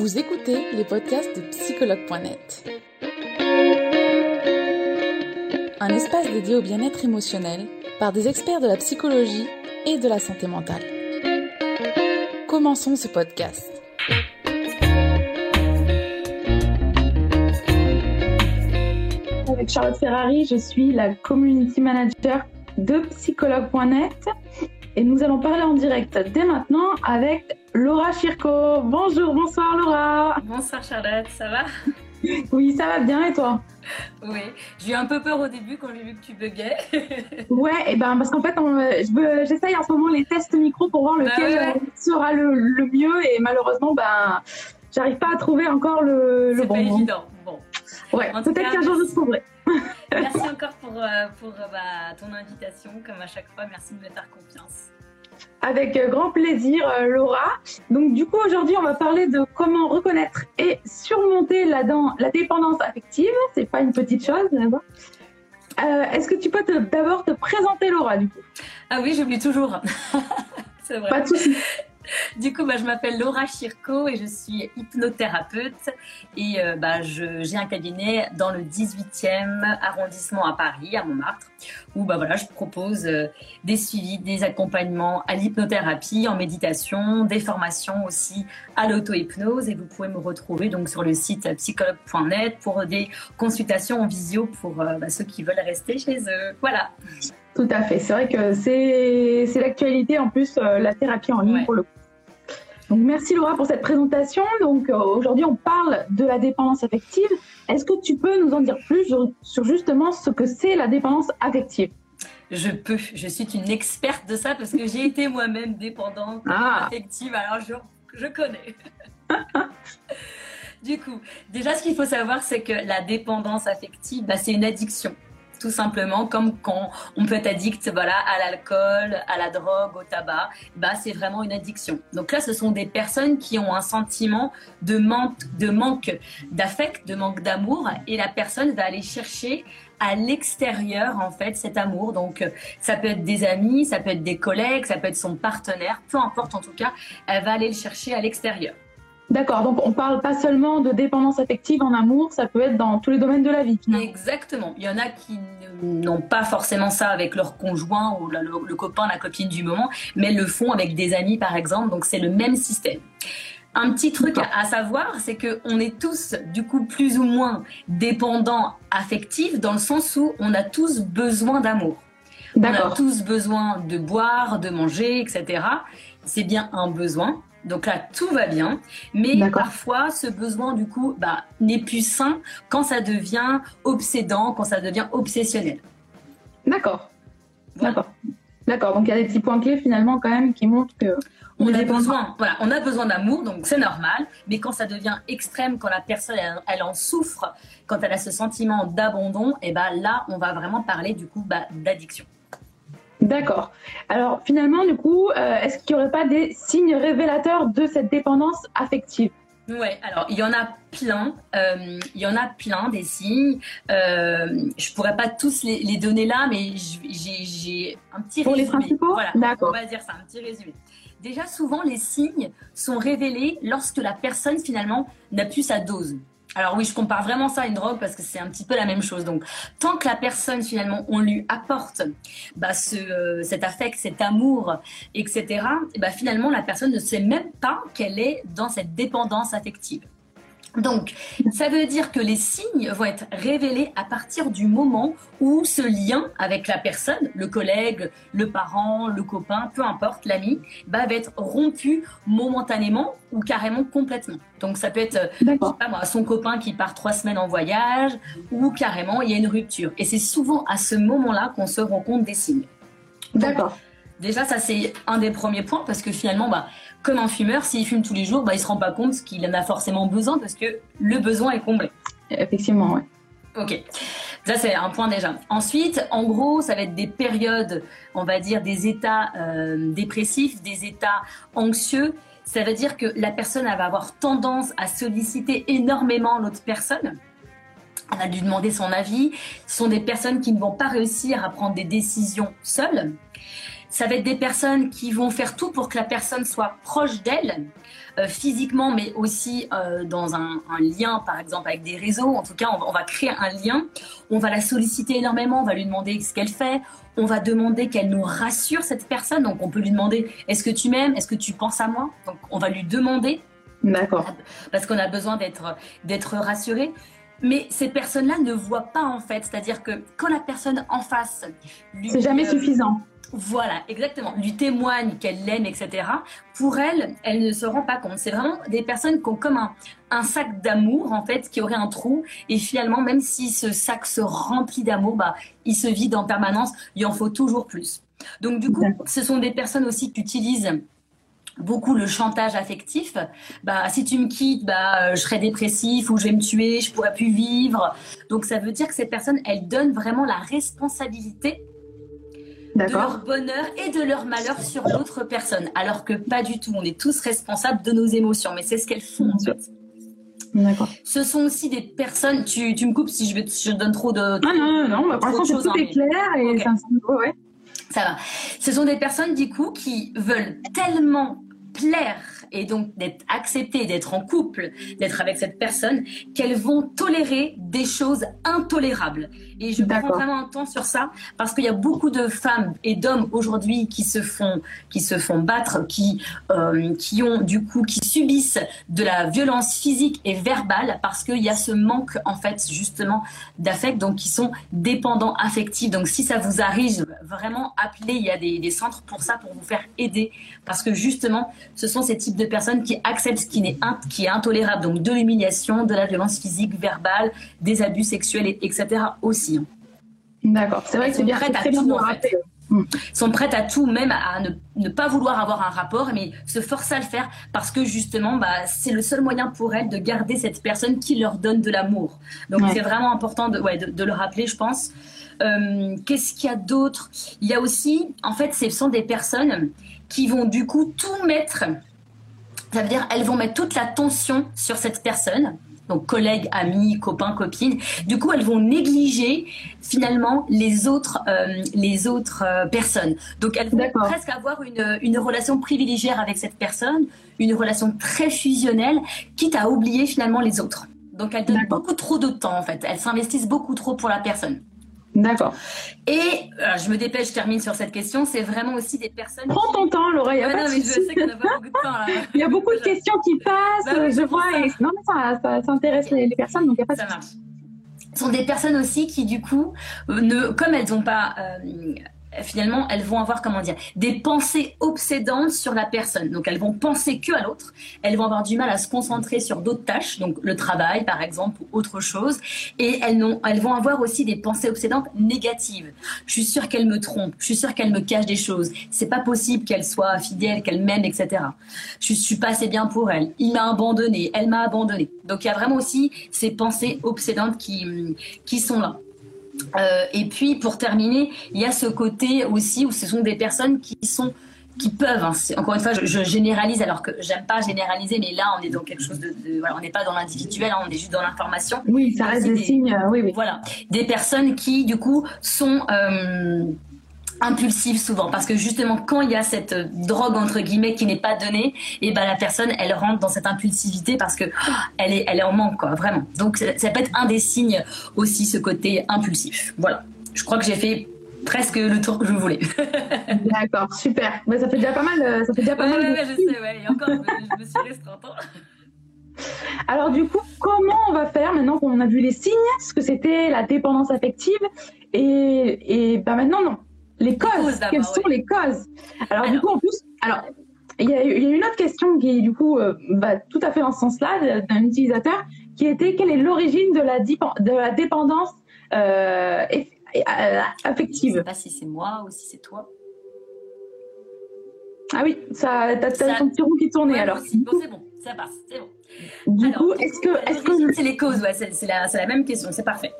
Vous écoutez les podcasts de psychologue.net. Un espace dédié au bien-être émotionnel par des experts de la psychologie et de la santé mentale. Commençons ce podcast. Avec Charlotte Ferrari, je suis la community manager de psychologue.net et nous allons parler en direct dès maintenant avec Laura Chirco. Bonjour, bonsoir Laura. Bonsoir Charlotte, ça va? Oui, ça va bien et toi? Oui, j'ai eu un peu peur au début quand j'ai vu que tu buguais. ouais, et ben parce qu'en fait, j'essaye en ce moment les tests micro pour voir lequel bah sera le, mieux et malheureusement, ben, j'arrive pas à trouver encore le, le bon. C'est pas évident. Bon. Ouais, peut-être qu'un jour je trouverai. merci encore pour, euh, pour euh, bah, ton invitation, comme à chaque fois. Merci de me faire confiance. Avec euh, grand plaisir, Laura. Donc, du coup, aujourd'hui, on va parler de comment reconnaître et surmonter la, la dépendance affective. C'est pas une petite chose, d'abord. Est-ce que tu peux d'abord te présenter, Laura, du coup? Ah oui, j'oublie toujours. C'est vrai. Pas de soucis. Du coup, bah, je m'appelle Laura Chirco et je suis hypnothérapeute et euh, bah, j'ai un cabinet dans le 18e arrondissement à Paris, à Montmartre, où bah, voilà, je propose euh, des suivis, des accompagnements à l'hypnothérapie, en méditation, des formations aussi à l'auto-hypnose et vous pouvez me retrouver donc sur le site psychologue.net pour des consultations en visio pour euh, ceux qui veulent rester chez eux. Voilà. Tout à fait. C'est vrai que c'est l'actualité en plus, la thérapie en ligne pour le coup. Donc, merci Laura pour cette présentation. Donc, euh, aujourd'hui, on parle de la dépendance affective. Est-ce que tu peux nous en dire plus sur, justement ce que c'est la dépendance affective? Je peux, je suis une experte de ça parce que j'ai été moi-même dépendante ah. affective, alors je, je connais. du coup, déjà ce qu'il faut savoir, c'est que la dépendance affective, bah, c'est une addiction tout simplement comme quand on peut être addict voilà, à l'alcool, à la drogue, au tabac, bah, c'est vraiment une addiction. Donc là, ce sont des personnes qui ont un sentiment de manque, de manque d'affect, de manque d'amour, et la personne va aller chercher à l'extérieur en fait cet amour. Donc ça peut être des amis, ça peut être des collègues, ça peut être son partenaire, peu importe en tout cas, elle va aller le chercher à l'extérieur. D'accord, donc on parle pas seulement de dépendance affective en amour, ça peut être dans tous les domaines de la vie. Exactement. Il y en a qui n'ont pas forcément ça avec leur conjoint ou le, copain, la copine du moment, mais le font avec des amis par exemple. Donc c'est le même système. Un petit truc à, savoir, c'est que on est tous du coup plus ou moins dépendants affectifs dans le sens où on a tous besoin d'amour. On a tous besoin de boire, de manger, etc. C'est bien un besoin. Donc là, tout va bien, mais parfois, ce besoin, du coup, bah, n'est plus sain quand ça devient obsédant, quand ça devient obsessionnel. D'accord. D'accord. D'accord. Donc il y a des petits points clés finalement quand même qui montrent que on, a besoin, voilà, on a besoin d'amour, donc c'est normal. Mais quand ça devient extrême, quand la personne elle, en souffre, quand elle a ce sentiment d'abandon, et eh ben là, on va vraiment parler du coup bah, d'addiction. D'accord. Alors finalement, du coup, euh, est-ce qu'il n'y aurait pas des signes révélateurs de cette dépendance affective? Ouais, alors il y en a plein, euh, il y en a plein des signes. Euh, je pourrais pas tous les, donner là, mais j'ai un petit Pour les principaux? Voilà, on va dire ça, un petit résumé. Déjà, souvent, les signes sont révélés lorsque la personne finalement n'a plus sa dose. Alors oui, je compare vraiment ça à une drogue parce que c'est un petit peu la même chose. Donc, tant que la personne finalement, on lui apporte bah, ce, euh, cet affect, cet amour, etc. bah, finalement, la personne ne sait même pas qu'elle est dans cette dépendance affective. Donc, ça veut dire que les signes vont être révélés à partir du moment où ce lien avec la personne, le collègue, le parent, le copain, peu importe, l'ami, bah, va être rompu momentanément ou carrément complètement. Donc, ça peut être, pas moi, son copain qui part trois semaines en voyage ou carrément il y a une rupture. Et c'est souvent à ce moment-là qu'on se rend compte des signes. D'accord. Déjà, ça c'est un des premiers points parce que finalement, bah, comme un fumeur, s'il fume tous les jours, bah, il se rend pas compte qu'il en a forcément besoin parce que le besoin est comblé. Effectivement, oui. Ok. Ça, c'est un point déjà. Ensuite, en gros, ça va être des périodes, on va dire, des états euh, dépressifs, des états anxieux. Ça veut dire que la personne elle va avoir tendance à solliciter énormément l'autre personne. Elle va lui demander son avis. Ce sont des personnes qui ne vont pas réussir à prendre des décisions seules. Ça va être des personnes qui vont faire tout pour que la personne soit proche d'elle, euh, physiquement, mais aussi euh, dans un, lien, par exemple, avec des réseaux. En tout cas, on va, créer un lien. On va la solliciter énormément, on va lui demander ce qu'elle fait. On va demander qu'elle nous rassure, cette personne. Donc, on peut lui demander Est-ce que tu m'aimes? Est-ce que tu penses à moi? Donc, on va lui demander. D'accord. Parce qu'on a besoin d'être, d'être rassuré. Mais ces personnes-là ne voient pas en fait, c'est-à-dire que quand la personne en face, c'est jamais euh, suffisant. Voilà, exactement. Lui témoigne qu'elle l'aime, etc. Pour elle, elle ne se rend pas compte. C'est vraiment des personnes qui ont comme un, sac d'amour, en fait, qui aurait un trou. Et finalement, même si ce sac se remplit d'amour, bah, il se vide en permanence. Il en faut toujours plus. Donc, du coup, ce sont des personnes aussi qui utilisent beaucoup le chantage affectif. Bah, si tu me quittes, bah, je serai dépressif ou je vais me tuer, je pourrai plus vivre. Donc, ça veut dire que ces personnes, elles donnent vraiment la responsabilité de leur bonheur et de leur malheur sur l'autre personne. Alors que pas du tout. On est tous responsables de nos émotions. Mais c'est ce qu'elles font, en fait. D'accord. Ce sont aussi des personnes. Tu, tu me coupes si je, vais, je donne trop de. non, non, non. Bah, pour l'instant, tout hein, est clair et ça, ouais. ça va. Ce sont des personnes, du coup, qui veulent tellement plaire et donc d'être acceptée, d'être en couple, d'être avec cette personne, qu'elles vont tolérer des choses intolérables. Et je prends vraiment un temps sur ça parce qu'il y a beaucoup de femmes et d'hommes aujourd'hui qui se font qui se font battre, qui euh, qui ont du coup qui subissent de la violence physique et verbale parce qu'il y a ce manque en fait justement d'affect, donc qui sont dépendants affectifs. Donc si ça vous arrive, vraiment appelez. Il y a des, des centres pour ça pour vous faire aider parce que justement ce sont ces types de personnes qui acceptent ce qui est, qui est intolérable, donc de l'humiliation, de la violence physique, verbale, des abus sexuels, etc. aussi. D'accord, c'est vrai que c'est bien, très bien sont prêtes à tout, même à ne, pas vouloir avoir un rapport, mais se forcer à le faire parce que justement, bah, c'est le seul moyen pour elles de garder cette personne qui leur donne de l'amour. Donc c'est vraiment important de, ouais, de, le rappeler, je pense. Euh, qu'est-ce qu'il y a d'autre? Il y a aussi, en fait, ce sont des personnes qui vont du coup tout mettre ça veut dire elles vont mettre toute la tension sur cette personne donc collègues, amis, copains, copines. Du coup, elles vont négliger finalement les autres, euh, les autres euh, personnes. Donc, elles vont presque avoir une, une, relation privilégiée avec cette personne, une relation très fusionnelle, quitte à oublier finalement les autres. Donc, elles donnent beaucoup trop de temps en fait. Elles s'investissent beaucoup trop pour la personne. D'accord. Et je me dépêche, je termine sur cette question. C'est vraiment aussi des personnes. Prends ton temps, Laura. Il y a pas non, mais je sais qu'on a pas beaucoup de temps là. il y a beaucoup de questions qui passent. Bah je vois. Et... Non, mais ça, ça, ça intéresse les, personnes, donc il n'y a pas ça marche. Ce sont des personnes aussi qui, du coup, euh, ne, comme elles n'ont pas euh, finalement, elles vont avoir, comment dire, des pensées obsédantes sur la personne. Donc, elles vont penser que à l'autre. Elles vont avoir du mal à se concentrer sur d'autres tâches, donc le travail, par exemple, ou autre chose. Et elles, vont avoir aussi des pensées obsédantes négatives. Je suis sûre qu'elle me trompe. Je suis sûre qu'elle me cache des choses. C'est pas possible qu'elle soit fidèle, qu'elle m'aime, etc. Je suis pas assez bien pour elle. Il m'a abandonné. Elle m'a abandonné. Donc, il y a vraiment aussi ces pensées obsédantes qui sont là. Euh, et puis pour terminer, il y a ce côté aussi où ce sont des personnes qui sont qui peuvent, hein, encore une fois, je, généralise alors que j'aime pas généraliser, mais là on est dans quelque chose de, voilà, on n'est pas dans l'individuel, hein, on est juste dans l'information. Oui, ça reste des, signes, euh, oui, oui. Voilà, des personnes qui du coup sont euh, impulsive souvent parce que justement quand il y a cette drogue entre guillemets qui n'est pas donnée et ben la personne elle rentre dans cette impulsivité parce que oh, elle est elle est en manque quoi vraiment. Donc ça, peut être un des signes aussi ce côté impulsif. Voilà. Je crois que j'ai fait presque le tour que je voulais. D'accord super. Mais ça fait déjà pas mal euh, ça fait déjà pas mal ouais, je sais ouais et encore je, me suis restreinte hein. alors du coup, comment on va faire maintenant qu'on a vu les signes, ce que c'était la dépendance affective, et, et ben maintenant non, les causes, quelles sont les causes? Alors, du coup, en plus, alors, il y, a, une autre question qui, du coup, euh, va tout à fait dans ce sens-là, d'un utilisateur, qui était quelle est l'origine de la, de la dépendance euh, euh, affective? Je ne sais pas si c'est moi ou si c'est toi. Ah oui, ça, t'as, ça... ton petit rond qui tournait alors. Bon, c'est bon, ça passe, c'est bon. Du coup, est-ce que, est-ce que c'est les causes Ouais, c'est, la, c'est la même question, c'est parfait.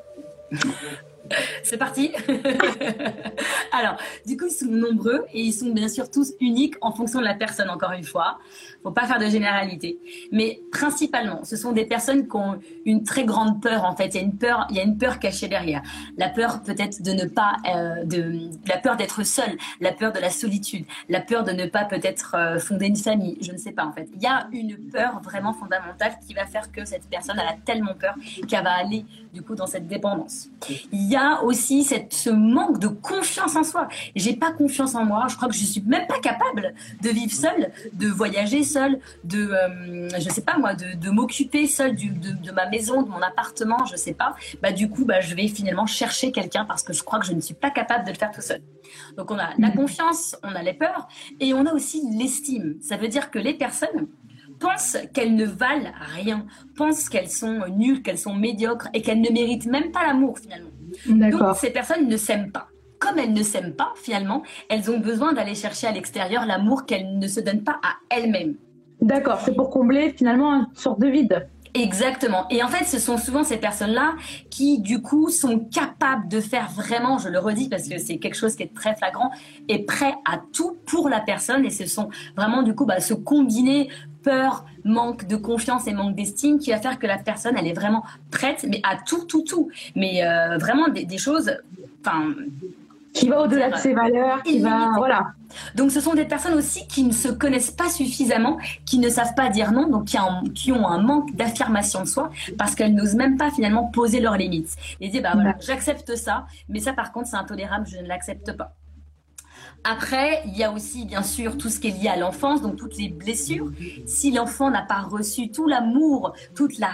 C'est parti. Alors, du coup, ils sont nombreux et ils sont bien sûr tous uniques en fonction de la personne, encore une fois. Faut pas faire de généralité. Mais principalement, ce sont des personnes qui ont une très grande peur, en fait. Il y a une peur, il y a une peur cachée derrière. La peur peut-être de ne pas, euh, de, la peur d'être seul, la peur de la solitude, la peur de ne pas peut-être euh, fonder une famille. Je ne sais pas, en fait. Il y a une peur vraiment fondamentale qui va faire que cette personne, elle a tellement peur qu'elle va aller, du coup, dans cette dépendance. Il y a aussi cette, ce manque de confiance en soi. J'ai pas confiance en moi. Je crois que je suis même pas capable de vivre seule, de voyager seule, de, euh, je sais pas moi, de, m'occuper seule de, de, ma maison, de mon appartement, je sais pas. Bah du coup, bah je vais finalement chercher quelqu'un parce que je crois que je ne suis pas capable de le faire tout seul. Donc on a la mm. confiance, on a les peurs et on a aussi l'estime. Ça veut dire que les personnes pensent qu'elles ne valent rien, pensent qu'elles sont nulles, qu'elles sont médiocres et qu'elles ne méritent même pas l'amour finalement. Donc ces personnes ne s'aiment pas. Comme elles ne s'aiment pas finalement, elles ont besoin d'aller chercher à l'extérieur l'amour qu'elles ne se donnent pas à elles-mêmes. D'accord, c'est pour combler finalement une sorte de vide. Exactement. Et en fait, ce sont souvent ces personnes-là qui, du coup, sont capables de faire vraiment, je le redis parce que c'est quelque chose qui est très flagrant, et prêt à tout pour la personne. Et ce sont vraiment, du coup, bah, se combiner peur, manque de confiance et manque d'estime qui va faire que la personne, elle est vraiment prête, mais à tout, tout, tout. Mais euh, vraiment des, choses, enfin. Qui va au-delà de ses valeurs, qui va, voilà. Donc, ce sont des personnes aussi qui ne se connaissent pas suffisamment, qui ne savent pas dire non, donc qui, qui ont un manque d'affirmation de soi parce qu'elles n'osent même pas finalement poser leurs limites. Et dire, bah voilà, j'accepte ça, mais ça par contre, c'est intolérable, je ne l'accepte pas. Après, il y a aussi bien sûr tout ce qui est lié à l'enfance, donc toutes les blessures. Si l'enfant n'a pas reçu tout l'amour, toute la,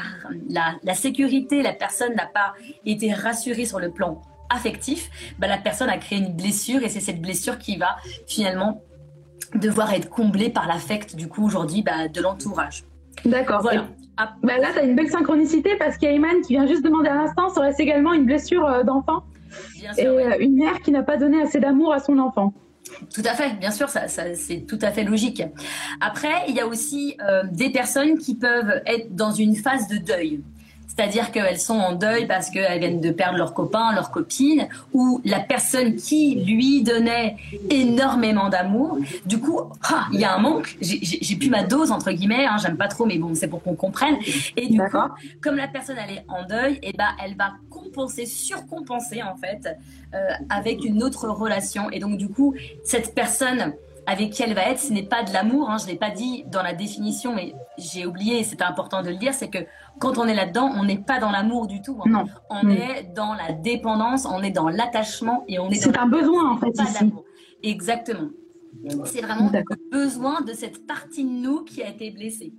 la, sécurité, la personne n'a pas été rassurée sur le plan affectif, bah, la personne a créé une blessure et c'est cette blessure qui va finalement devoir être comblée par l'affect du coup aujourd'hui bah, de l'entourage. D'accord. Voilà. Bah, là, tu as une belle synchronicité parce qu'il y a Iman qui vient juste demander à l'instant, serait-ce également une blessure euh, d'enfant et euh, une mère qui n'a pas donné assez d'amour à son enfant. Tout à fait, bien sûr, ça, c'est tout à fait logique. Après, il y a aussi euh, des personnes qui peuvent être dans une phase de deuil. C'est-à-dire qu'elles sont en deuil parce qu'elles viennent de perdre leur copain, leur copine, ou la personne qui lui donnait énormément d'amour. Du coup, ah, il y a un manque. J'ai plus ma dose entre guillemets. Hein, J'aime pas trop, mais bon, c'est pour qu'on comprenne. Et du coup, comme la personne elle est en deuil, et eh ben elle va compenser, surcompenser en fait, euh, avec une autre relation. Et donc du coup, cette personne avec qui elle va être, ce n'est pas de l'amour. Hein, je l'ai pas dit dans la définition, mais j'ai oublié. C'est important de le dire, c'est que quand on est là-dedans, on n'est pas dans l'amour du tout. Hein. Non. On mm. est dans la dépendance, on est dans l'attachement et on est. C'est un besoin en fait ici. Exactement. C'est vraiment le besoin de cette partie de nous qui a été blessée.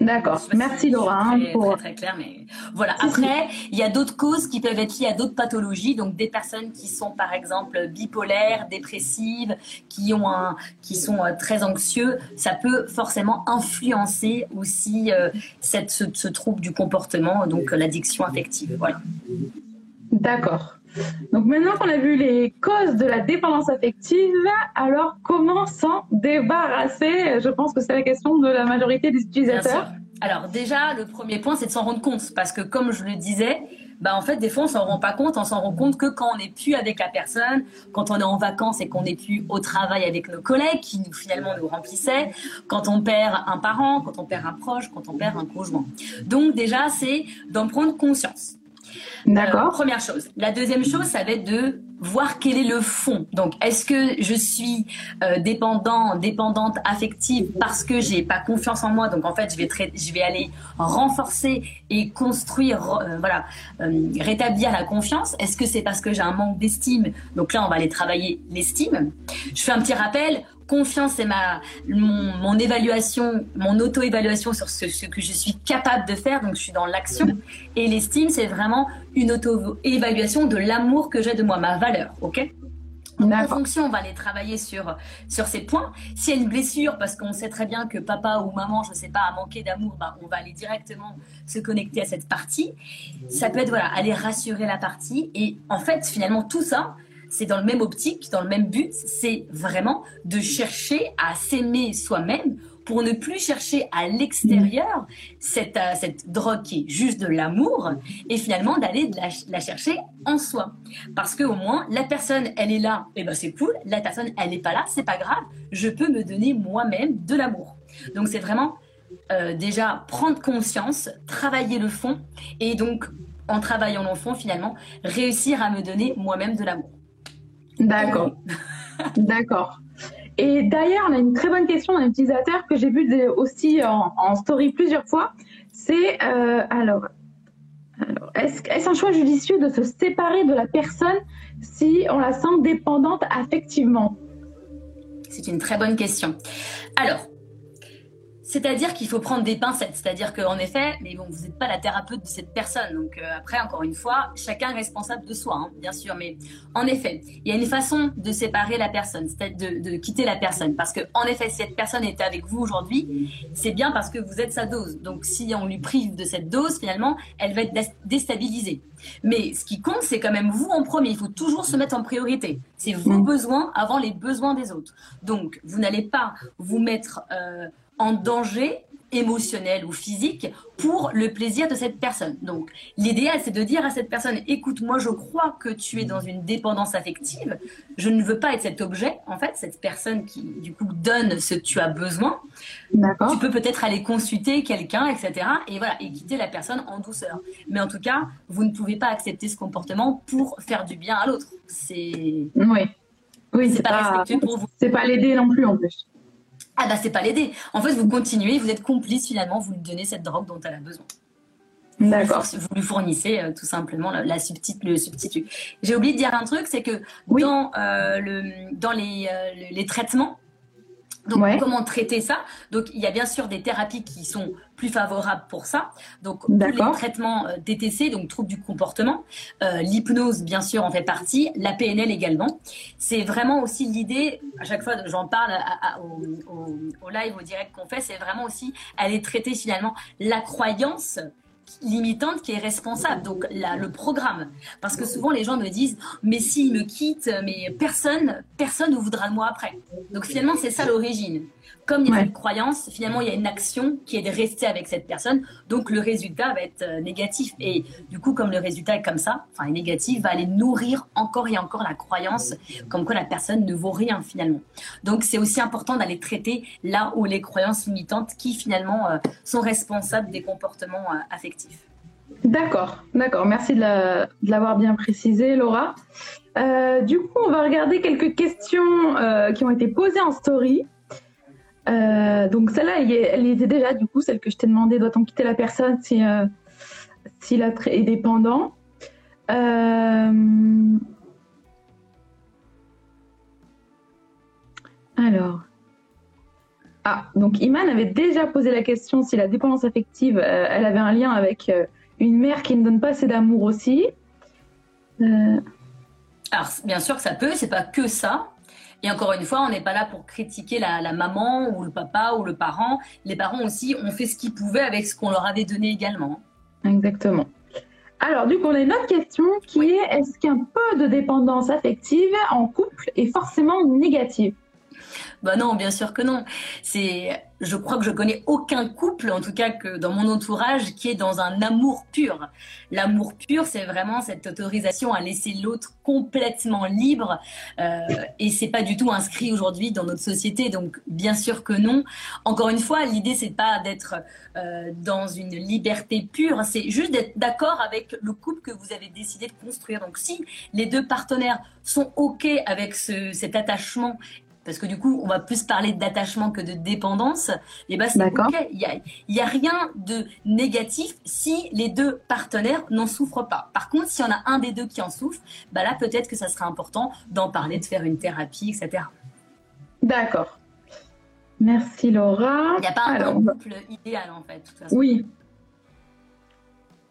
D'accord. Merci Laura. Hein, très, pour... très, clair, mais voilà. Après, il y a d'autres causes qui peuvent être liées à d'autres pathologies. Donc des personnes qui sont par exemple bipolaires, dépressives, qui ont un, qui sont euh, très anxieux, ça peut forcément influencer aussi euh, cette, ce, ce, trouble du comportement, donc l'addiction affective. Voilà. D'accord. Donc maintenant qu'on a vu les causes de la dépendance affective, alors comment s'en débarrasser? Je pense que c'est la question de la majorité des utilisateurs. Alors déjà, le premier point, c'est de s'en rendre compte, parce que comme je le disais, bah en fait, des fois, on s'en rend pas compte. On s'en rend compte que quand on n'est plus avec la personne, quand on est en vacances et qu'on n'est plus au travail avec nos collègues qui nous, finalement nous remplissaient, quand on perd un parent, quand on perd un proche, quand on perd un conjoint. Donc déjà, c'est d'en prendre conscience. D'accord. Euh, première chose. La deuxième chose, ça va être de voir quel est le fond. Donc, est-ce que je suis euh, dépendant, dépendante affective parce que j'ai pas confiance en moi? Donc, en fait, je vais je vais aller renforcer et construire, euh, voilà, rétablir la confiance. Est-ce que c'est parce que j'ai un manque d'estime? Donc là, on va aller travailler l'estime. Je fais un petit rappel confiance c'est ma mon, évaluation, mon auto-évaluation sur ce, ce, que je suis capable de faire. Donc je suis dans l'action. Et l'estime, c'est vraiment une auto-évaluation de l'amour que j'ai de moi, ma valeur. Ok? Donc, en fonction, on va aller travailler sur, sur ces points. S'il y a une blessure, parce qu'on sait très bien que papa ou maman, je ne sais pas, a manqué d'amour, bah, on va aller directement se connecter à cette partie. Ça peut être, voilà, aller rassurer la partie. Et en fait, finalement, tout ça, c'est dans le même optique, dans le même but, c'est vraiment de chercher à s'aimer soi-même pour ne plus chercher à l'extérieur cette, euh, cette drogue qui est juste de l'amour et finalement d'aller la, chercher en soi. Parce que au moins, la personne, elle est là, et ben c'est cool. La personne, elle n'est pas là, c'est pas grave. Je peux me donner moi-même de l'amour. Donc c'est vraiment euh, déjà prendre conscience, travailler le fond et donc en travaillant le fond finalement réussir à me donner moi-même de l'amour. D'accord. D'accord. Et d'ailleurs, on a une très bonne question d'un utilisateur que j'ai vu aussi en, story plusieurs fois. C'est euh, alors, est-ce un choix judicieux de se séparer de la personne si on la sent dépendante affectivement? C'est une très bonne question. Alors, c'est-à-dire qu'il faut prendre des pincettes. C'est-à-dire qu'en effet, mais bon, vous n'êtes pas la thérapeute de cette personne. Donc euh, après, encore une fois, chacun est responsable de soi, hein, bien sûr. Mais en effet, il y a une façon de séparer la personne, c'est-à-dire de, quitter la personne. Parce que en effet, si cette personne était avec vous aujourd'hui, c'est bien parce que vous êtes sa dose. Donc si on lui prive de cette dose, finalement, elle va être déstabilisée. Mais ce qui compte, c'est quand même vous en premier. Il faut toujours se mettre en priorité. C'est vos mm. besoins avant les besoins des autres. Donc, vous n'allez pas vous mettre euh, en danger émotionnel ou physique pour le plaisir de cette personne. Donc, l'idéal, c'est de dire à cette personne, écoute, moi, je crois que tu es dans une dépendance affective. Je ne veux pas être cet objet, en fait, cette personne qui, du coup, donne ce que tu as besoin. Tu peux peut-être aller consulter quelqu'un, etc. Et voilà, et quitter la personne en douceur. Mais en tout cas, vous ne pouvez pas accepter ce comportement pour faire du bien à l'autre. C'est. Oui. Oui, c'est pas, pas pour vous. C'est pas l'aider non plus, en plus. Ah bah c'est pas l'aider. En fait, vous continuez, vous êtes complice finalement, vous lui donnez cette drogue dont elle a besoin. D'accord. Vous lui fournissez euh, tout simplement la, la le substitut. J'ai oublié de dire un truc, c'est que dans, euh, le, dans les, euh, les traitements, donc, comment traiter ça? Donc, il y a bien sûr des thérapies qui sont plus favorables pour ça. Donc, tous les traitements euh, DTC, donc troubles du comportement, euh, l'hypnose, bien sûr, en fait partie, la PNL également. C'est vraiment aussi l'idée, à chaque fois j'en parle au, au, live, au direct qu'on fait, c'est vraiment aussi aller traiter finalement la croyance limitante qui est responsable, donc le programme. Parce que souvent les gens me disent, mais s'il me quitte, mais personne, personne ne voudra de moi après. Donc finalement c'est ça l'origine comme il y a une croyance, finalement, il y a une action qui est de rester avec cette personne. Donc, le résultat va être euh, négatif. Et du coup, comme le résultat est comme ça, enfin, est négatif, va aller nourrir encore et encore la croyance comme quoi la personne ne vaut rien, finalement. Donc, c'est aussi important d'aller traiter là où les croyances limitantes qui, finalement, euh, sont responsables des comportements euh, affectifs. D'accord, d'accord. Merci de l'avoir bien précisé, Laura. du coup, on va regarder quelques questions qui ont été posées en story. Euh, donc celle-là, elle, était déjà, du coup, celle que je t'ai demandé, doit-on quitter la personne si, euh, si est dépendant euh, Alors. Ah, donc Iman avait déjà posé la question si la dépendance affective, elle avait un lien avec une mère qui ne donne pas assez d'amour aussi. Alors, bien sûr que ça peut, c'est pas que ça. Et encore une fois, on n'est pas là pour critiquer la, maman ou le papa ou le parent. Les parents aussi ont fait ce qu'ils pouvaient avec ce qu'on leur avait donné également. Exactement. Alors, du coup, on a une autre question qui est est-ce qu'un peu de dépendance affective en couple est forcément négative? Bah non, bien sûr que non. C'est, je crois que je connais aucun couple, en tout cas que dans mon entourage, qui est dans un amour pur. L'amour pur, c'est vraiment cette autorisation à laisser l'autre complètement libre, euh, et c'est pas du tout inscrit aujourd'hui dans notre société. Donc, bien sûr que non. Encore une fois, l'idée c'est pas d'être euh, dans une liberté pure, c'est juste d'être d'accord avec le couple que vous avez décidé de construire. Donc, si les deux partenaires sont ok avec ce, cet attachement parce que du coup, on va plus parler d'attachement que de dépendance, et ben c'est ok. Il n'y a, a, rien de négatif si les deux partenaires n'en souffrent pas. Par contre, s'il y en a un des deux qui en souffre, bah là, peut-être que ça serait important d'en parler, de faire une thérapie, etc. D'accord. Merci Laura. Il n'y a pas un couple idéal en fait. Oui.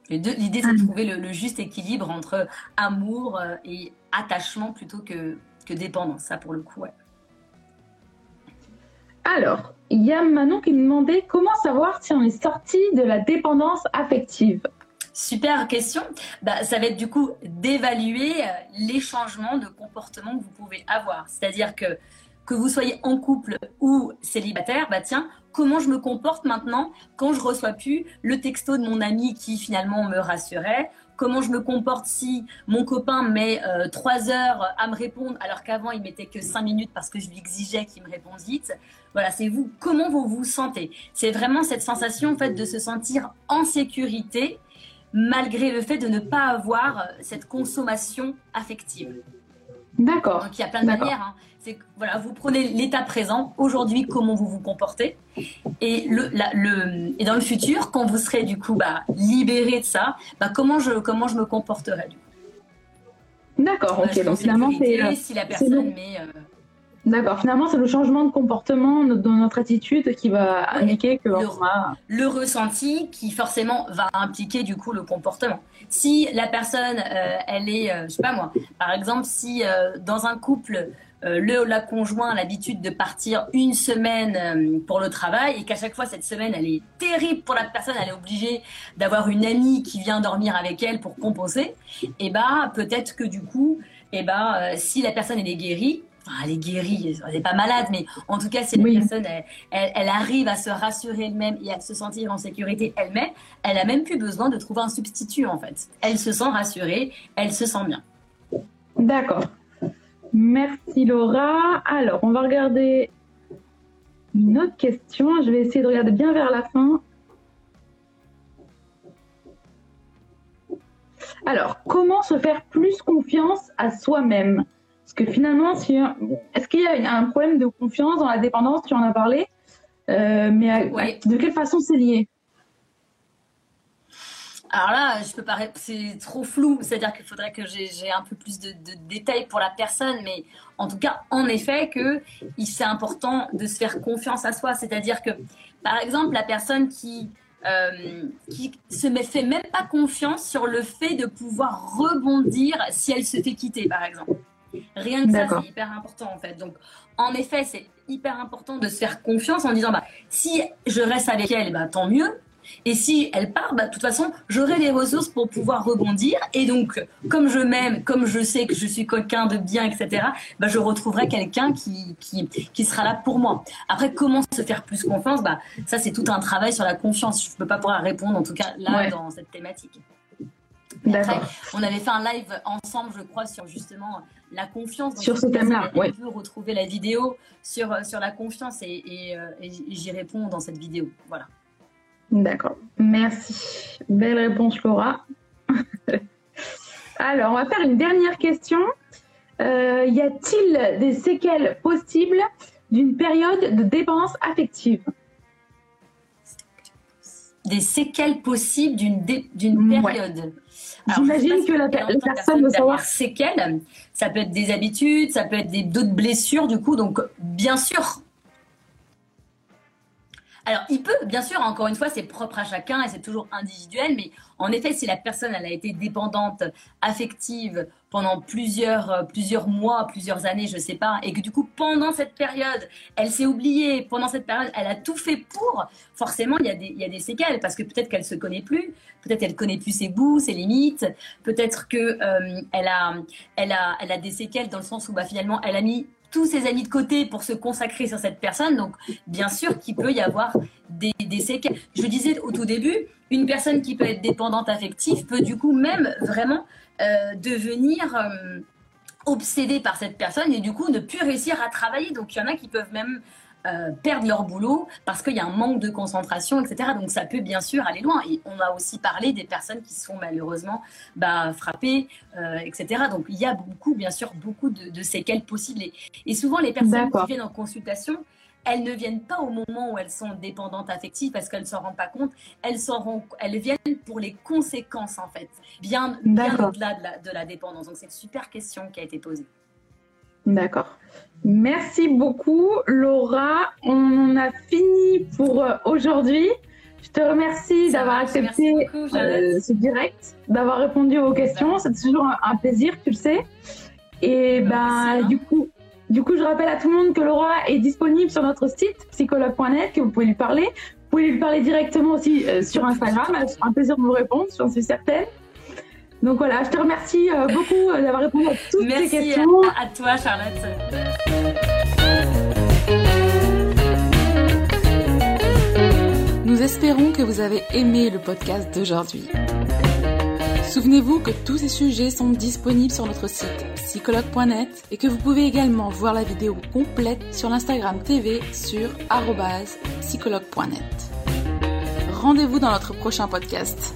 L'idée, c'est de ah. trouver le, juste équilibre entre amour euh, et attachement plutôt que, que dépendance. Ça, pour le coup, ouais. Alors, il y a Manon qui me demandait comment savoir si on est sorti de la dépendance affective. Super question. Bah, ça va être du coup d'évaluer euh, les changements de comportement que vous pouvez avoir. C'est-à-dire que que vous soyez en couple ou célibataire, bah tiens, comment je me comporte maintenant quand je reçois plus le texto de mon ami qui finalement me rassurait Comment je me comporte si mon copain met euh, trois heures à me répondre alors qu'avant il mettait que cinq minutes parce que je lui exigeais qu'il me réponde vite Voilà, c'est vous. Comment vous vous sentez? C'est vraiment cette sensation en fait de se sentir en sécurité malgré le fait de ne pas avoir euh, cette consommation affective. D'accord. Donc il y a plein de manières. Hein. C'est voilà, vous prenez l'état présent, aujourd'hui, comment vous vous comportez, et le, le, et dans le futur, quand vous serez du coup bah, libéré de ça, bah, comment je comment je me comporterai du coup? D'accord. ok. Donc finalement, c'est si la personne met euh, D'accord. Finalement, c'est le changement de comportement dans notre attitude qui va indiquer que le, le ressenti qui forcément va impliquer du coup le comportement. Si la personne, euh, elle est, euh, je sais pas moi, par exemple, si euh, dans un couple le la conjoint a l'habitude de partir une semaine pour le travail et qu'à chaque fois cette semaine elle est terrible pour la personne, elle est obligée d'avoir une amie qui vient dormir avec elle pour compenser, et eh bah peut-être que du coup, et eh bah si la personne elle est guérie, elle est guérie, elle n'est pas malade, mais en tout cas, si la personne, elle, arrive à se rassurer elle-même et à se sentir en sécurité elle-même, elle a même plus besoin de trouver un substitut, en fait. Elle se sent rassurée, elle se sent bien. D'accord. Merci Laura. Alors, on va regarder une autre question. Je vais essayer de regarder bien vers la fin. Alors, comment se faire plus confiance à soi-même? Parce que finalement, si, est-ce qu'il y a un problème de confiance dans la dépendance Tu en as parlé. Euh, mais de quelle façon c'est lié? Alors là, je peux pas, c'est trop flou. C'est-à-dire qu'il faudrait que j'ai un peu plus de, détails pour la personne, mais en tout cas, en effet, que c'est important de se faire confiance à soi. C'est-à-dire que, par exemple, la personne qui euh, qui se fait même pas confiance sur le fait de pouvoir rebondir si elle se fait quitter, par exemple. Rien que ça, c'est hyper important en fait. Donc, en effet, c'est hyper important de se faire confiance en disant bah, si je reste avec elle, bah, tant mieux. Et si elle part, bah, de toute façon, j'aurai les ressources pour pouvoir rebondir. Et donc, comme je m'aime, comme je sais que je suis quelqu'un de bien, etc., bah, je retrouverai quelqu'un qui, qui, qui, sera là pour moi. Après, comment se faire plus confiance? Bah, Ça, c'est tout un travail sur la confiance. Je ne peux pas pouvoir répondre, en tout cas, là, dans cette thématique. Après, on avait fait un live ensemble, je crois, sur justement la confiance. sur ce thème-là, oui. On peut retrouver la vidéo sur, euh, sur la confiance et, euh, et, j'y réponds dans cette vidéo. Voilà. D'accord. Merci. Belle réponse, Laura. Alors, on va faire une dernière question. Euh, y a-t-il des séquelles possibles d'une période de dépendance affective Des séquelles possibles d'une période? J'imagine que la, personne veut savoir. Séquelles, ça peut être des habitudes, ça peut être d'autres blessures, du coup. Donc, bien sûr, alors, il peut, bien sûr, encore une fois, c'est propre à chacun et c'est toujours individuel, mais en effet, si la personne elle a été dépendante affective pendant plusieurs, euh, plusieurs mois, plusieurs années, je sais pas, et que du coup, pendant cette période, elle s'est oubliée, pendant cette période, elle a tout fait pour, forcément, il y a des, il y a des séquelles, parce que peut-être qu'elle se connaît plus, peut-être qu'elle connaît plus ses bouts, ses limites, peut-être que euh, a, elle, a, elle a des séquelles dans le sens où bah, finalement, elle a mis ses amis de côté pour se consacrer sur cette personne. Donc, bien sûr qu'il peut y avoir des, séquelles. Je disais au tout début, une personne qui peut être dépendante affective peut du coup même vraiment euh, devenir euh, obsédée par cette personne et du coup ne plus réussir à travailler. Donc, il y en a qui peuvent même euh, perdent leur boulot parce qu'il y a un manque de concentration, etc. Donc ça peut bien sûr aller loin. Et on a aussi parlé des personnes qui sont malheureusement bah, frappées, euh, etc. Donc il y a beaucoup, bien sûr, beaucoup de, séquelles possibles. Et, souvent les personnes qui viennent en consultation, elles ne viennent pas au moment où elles sont dépendantes affectives parce qu'elles ne s'en rendent pas compte. Elles, elles viennent pour les conséquences, en fait, bien, au-delà de la dépendance. Donc, c'est une super question qui a été posée. D'accord. Merci beaucoup, Laura. On a fini pour euh, aujourd'hui. Je te remercie d'avoir accepté euh, ce direct, d'avoir répondu aux questions. C'est toujours un, plaisir, tu le sais. Et ben, hein. du coup, du coup, je rappelle à tout le monde que Laura est disponible sur notre site psychologue.net, que vous pouvez lui parler. Vous pouvez lui parler directement aussi euh, sur Instagram. Un plaisir de vous répondre, j'en suis certaine. Donc voilà, je te remercie euh, beaucoup euh, d'avoir répondu à toutes Merci questions. Merci à, à toi, Charlotte. Nous espérons que vous avez aimé le podcast d'aujourd'hui. Souvenez-vous que tous ces sujets sont disponibles sur notre site psychologue.net et que vous pouvez également voir la vidéo complète sur l'Instagram TV sur psychologue.net. Rendez-vous dans notre prochain podcast.